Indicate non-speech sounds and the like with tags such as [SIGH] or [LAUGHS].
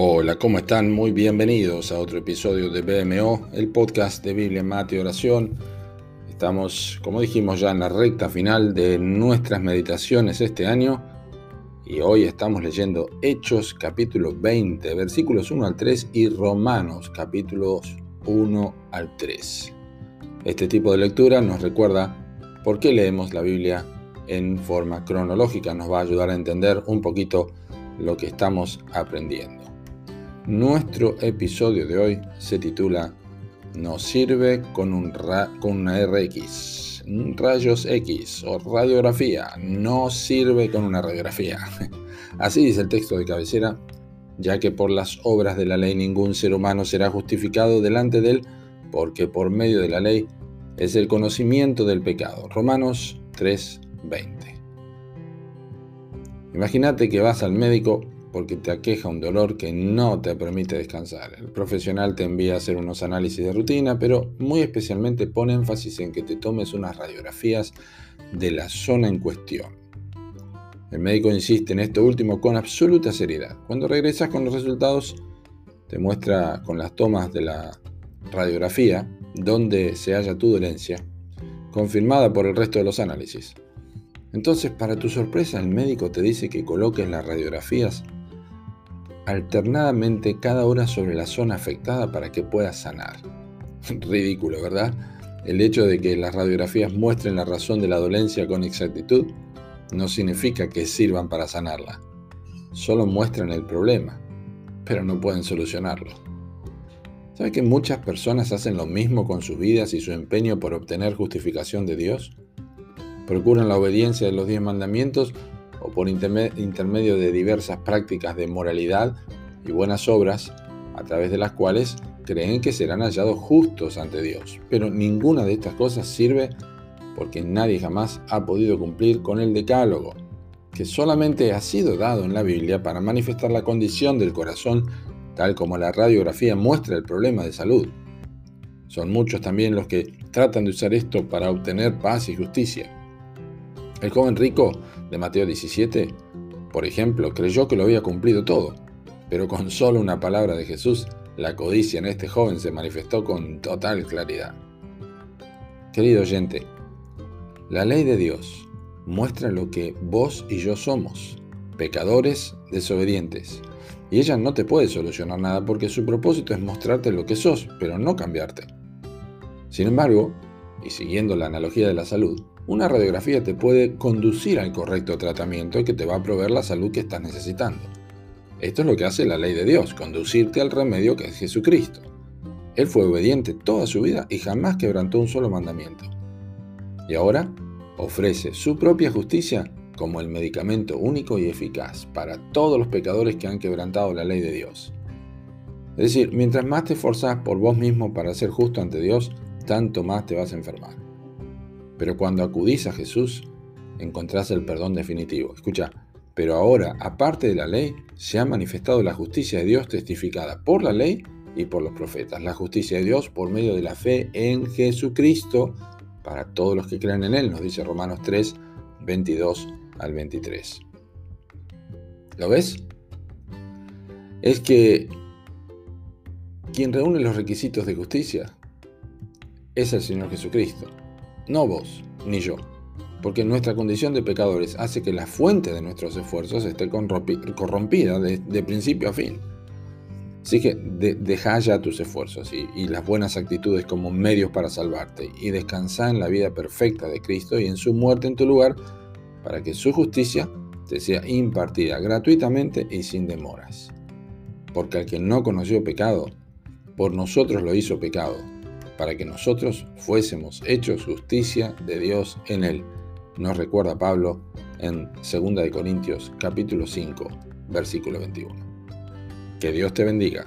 Hola, ¿cómo están? Muy bienvenidos a otro episodio de BMO, el podcast de Biblia, Mate y Oración. Estamos, como dijimos ya, en la recta final de nuestras meditaciones este año y hoy estamos leyendo Hechos capítulo 20, versículos 1 al 3 y Romanos capítulos 1 al 3. Este tipo de lectura nos recuerda por qué leemos la Biblia en forma cronológica, nos va a ayudar a entender un poquito lo que estamos aprendiendo. Nuestro episodio de hoy se titula Nos sirve con, un con una RX, rayos X o radiografía, no sirve con una radiografía. [LAUGHS] Así dice el texto de cabecera, ya que por las obras de la ley ningún ser humano será justificado delante de él, porque por medio de la ley es el conocimiento del pecado. Romanos 3:20. Imagínate que vas al médico porque te aqueja un dolor que no te permite descansar. El profesional te envía a hacer unos análisis de rutina, pero muy especialmente pone énfasis en que te tomes unas radiografías de la zona en cuestión. El médico insiste en esto último con absoluta seriedad. Cuando regresas con los resultados, te muestra con las tomas de la radiografía dónde se halla tu dolencia, confirmada por el resto de los análisis. Entonces, para tu sorpresa, el médico te dice que coloques las radiografías alternadamente cada hora sobre la zona afectada para que puedas sanar. [LAUGHS] Ridículo, ¿verdad? El hecho de que las radiografías muestren la razón de la dolencia con exactitud no significa que sirvan para sanarla. Solo muestran el problema, pero no pueden solucionarlo. ¿Sabe que muchas personas hacen lo mismo con sus vidas y su empeño por obtener justificación de Dios? Procuran la obediencia de los diez mandamientos o por intermedio de diversas prácticas de moralidad y buenas obras, a través de las cuales creen que serán hallados justos ante Dios. Pero ninguna de estas cosas sirve porque nadie jamás ha podido cumplir con el decálogo, que solamente ha sido dado en la Biblia para manifestar la condición del corazón, tal como la radiografía muestra el problema de salud. Son muchos también los que tratan de usar esto para obtener paz y justicia. El joven rico de Mateo 17, por ejemplo, creyó que lo había cumplido todo, pero con solo una palabra de Jesús, la codicia en este joven se manifestó con total claridad. Querido oyente, la ley de Dios muestra lo que vos y yo somos, pecadores desobedientes, y ella no te puede solucionar nada porque su propósito es mostrarte lo que sos, pero no cambiarte. Sin embargo, y siguiendo la analogía de la salud, una radiografía te puede conducir al correcto tratamiento que te va a proveer la salud que estás necesitando. Esto es lo que hace la ley de Dios, conducirte al remedio que es Jesucristo. Él fue obediente toda su vida y jamás quebrantó un solo mandamiento. Y ahora ofrece su propia justicia como el medicamento único y eficaz para todos los pecadores que han quebrantado la ley de Dios. Es decir, mientras más te esforzas por vos mismo para ser justo ante Dios, tanto más te vas a enfermar. Pero cuando acudís a Jesús, encontrás el perdón definitivo. Escucha, pero ahora, aparte de la ley, se ha manifestado la justicia de Dios testificada por la ley y por los profetas. La justicia de Dios por medio de la fe en Jesucristo para todos los que creen en Él, nos dice Romanos 3, 22 al 23. ¿Lo ves? Es que quien reúne los requisitos de justicia es el Señor Jesucristo no vos ni yo, porque nuestra condición de pecadores hace que la fuente de nuestros esfuerzos esté corrompida de, principio a fin. Así que deja ya tus esfuerzos y, y, las buenas actitudes como medios para salvarte y descansa en la vida perfecta de Cristo y en su muerte en tu lugar para que su justicia te sea impartida gratuitamente y sin demoras. Porque al que no conoció pecado, por nosotros lo hizo pecado para que nosotros fuésemos hechos justicia de Dios en él. Nos recuerda Pablo en 2 Corintios capítulo 5, versículo 21. Que Dios te bendiga